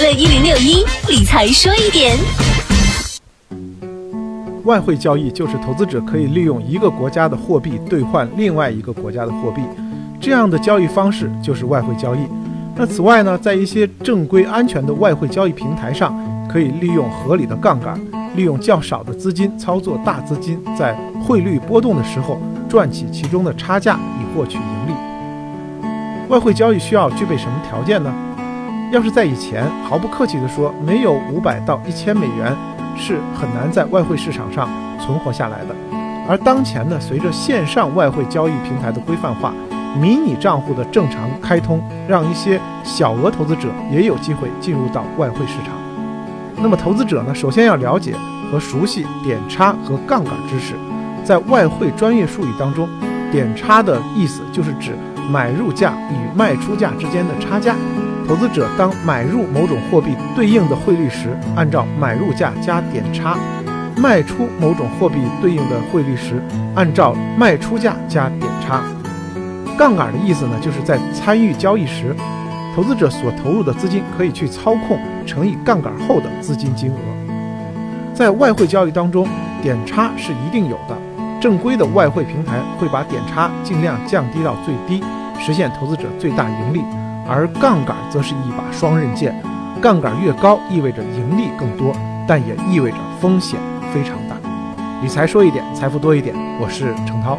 乐一零六一理财说一点。外汇交易就是投资者可以利用一个国家的货币兑换另外一个国家的货币，这样的交易方式就是外汇交易。那此外呢，在一些正规安全的外汇交易平台上，可以利用合理的杠杆，利用较少的资金操作大资金，在汇率波动的时候赚取其中的差价以获取盈利。外汇交易需要具备什么条件呢？要是在以前，毫不客气地说，没有五百到一千美元。是很难在外汇市场上存活下来的。而当前呢，随着线上外汇交易平台的规范化，迷你账户的正常开通，让一些小额投资者也有机会进入到外汇市场。那么，投资者呢，首先要了解和熟悉点差和杠杆知识。在外汇专业术语当中，点差的意思就是指买入价与卖出价之间的差价。投资者当买入某种货币对应的汇率时，按照买入价加点差；卖出某种货币对应的汇率时，按照卖出价加点差。杠杆的意思呢，就是在参与交易时，投资者所投入的资金可以去操控乘以杠杆后的资金金额。在外汇交易当中，点差是一定有的，正规的外汇平台会把点差尽量降低到最低，实现投资者最大盈利。而杠杆则是一把双刃剑，杠杆越高，意味着盈利更多，但也意味着风险非常大。理财说一点，财富多一点。我是程涛。